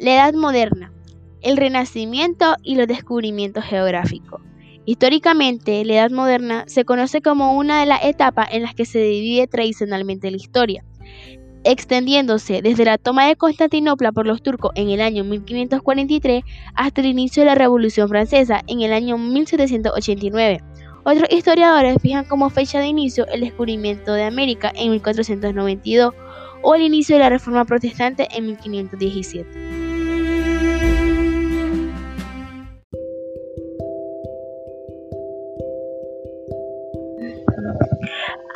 La Edad Moderna, el Renacimiento y los descubrimientos geográficos. Históricamente, la Edad Moderna se conoce como una de las etapas en las que se divide tradicionalmente la historia, extendiéndose desde la toma de Constantinopla por los turcos en el año 1543 hasta el inicio de la Revolución Francesa en el año 1789. Otros historiadores fijan como fecha de inicio el descubrimiento de América en 1492 o el inicio de la Reforma Protestante en 1517.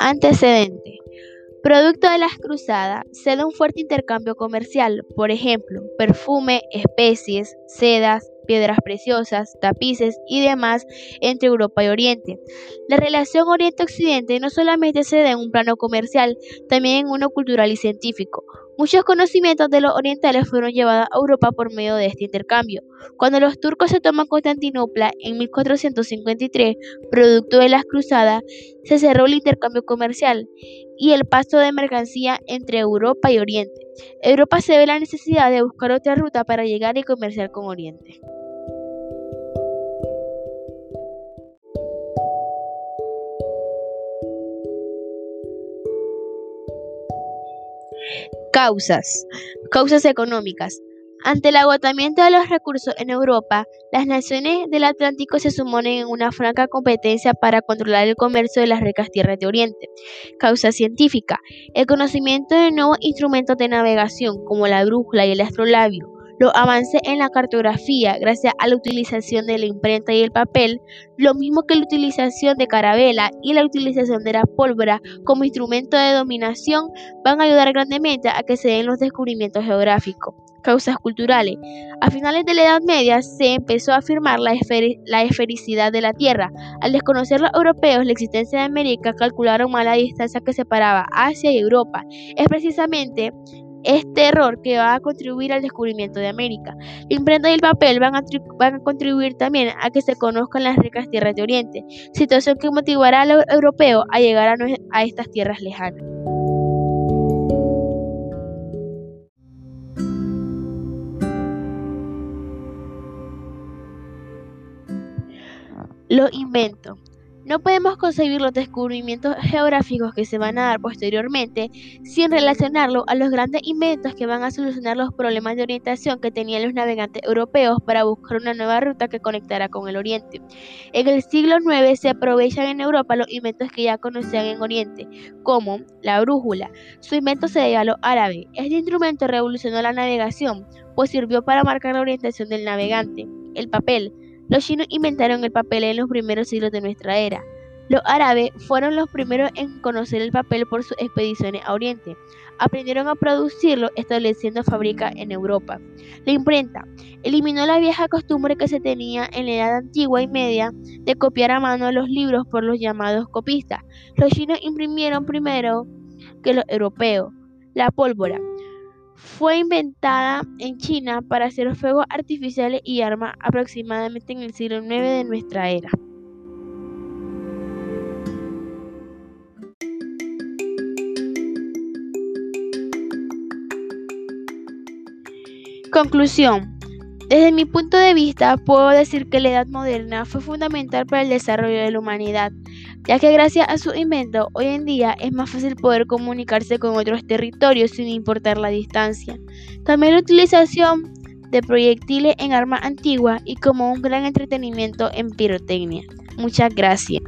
Antecedente. Producto de las cruzadas, se da un fuerte intercambio comercial, por ejemplo, perfume, especies, sedas, piedras preciosas, tapices y demás entre Europa y Oriente. La relación Oriente-Occidente no solamente se da en un plano comercial, también en uno cultural y científico. Muchos conocimientos de los orientales fueron llevados a Europa por medio de este intercambio. Cuando los turcos se toman Constantinopla en 1453, producto de las cruzadas, se cerró el intercambio comercial y el paso de mercancía entre Europa y Oriente. Europa se ve la necesidad de buscar otra ruta para llegar y comerciar con Oriente. Causas. Causas económicas. Ante el agotamiento de los recursos en Europa, las naciones del Atlántico se sumonen en una franca competencia para controlar el comercio de las ricas tierras de Oriente. Causa científica. El conocimiento de nuevos instrumentos de navegación como la brújula y el astrolabio, los avances en la cartografía gracias a la utilización de la imprenta y el papel, lo mismo que la utilización de carabela y la utilización de la pólvora como instrumento de dominación, van a ayudar grandemente a que se den los descubrimientos geográficos. Causas culturales. A finales de la Edad Media se empezó a afirmar la, esfericidad de la Tierra. Al desconocer los europeos la existencia de América, calcularon mal la distancia que separaba Asia y Europa. Es precisamente este error que va a contribuir al descubrimiento de América. La imprenta y el papel van a, contribuir también a que se conozcan las ricas tierras de Oriente, situación que motivará a los europeos a llegar a, estas tierras lejanas. Los inventos. No podemos concebir los descubrimientos geográficos que se van a dar posteriormente sin relacionarlo a los grandes inventos que van a solucionar los problemas de orientación que tenían los navegantes europeos para buscar una nueva ruta que conectara con el Oriente. En el siglo IX se aprovechan en Europa los inventos que ya conocían en Oriente, como la brújula. Su invento se debe a los árabes. Este instrumento revolucionó la navegación, pues sirvió para marcar la orientación del navegante. El papel los chinos inventaron el papel en los primeros siglos de nuestra era. Los árabes fueron los primeros en conocer el papel por sus expediciones a Oriente. Aprendieron a producirlo estableciendo fábricas en Europa. La imprenta eliminó la vieja costumbre que se tenía en la edad antigua y media de copiar a mano los libros por los llamados copistas. Los chinos imprimieron primero que los europeos. La pólvora fue inventada en China para hacer fuegos artificiales y armas aproximadamente en el siglo IX de nuestra era. Conclusión. Desde mi punto de vista, puedo decir que la Edad Moderna fue fundamental para el desarrollo de la humanidad ya que gracias a su invento hoy en día es más fácil poder comunicarse con otros territorios sin importar la distancia. También la utilización de proyectiles en armas antiguas y como un gran entretenimiento en pirotecnia. Muchas gracias.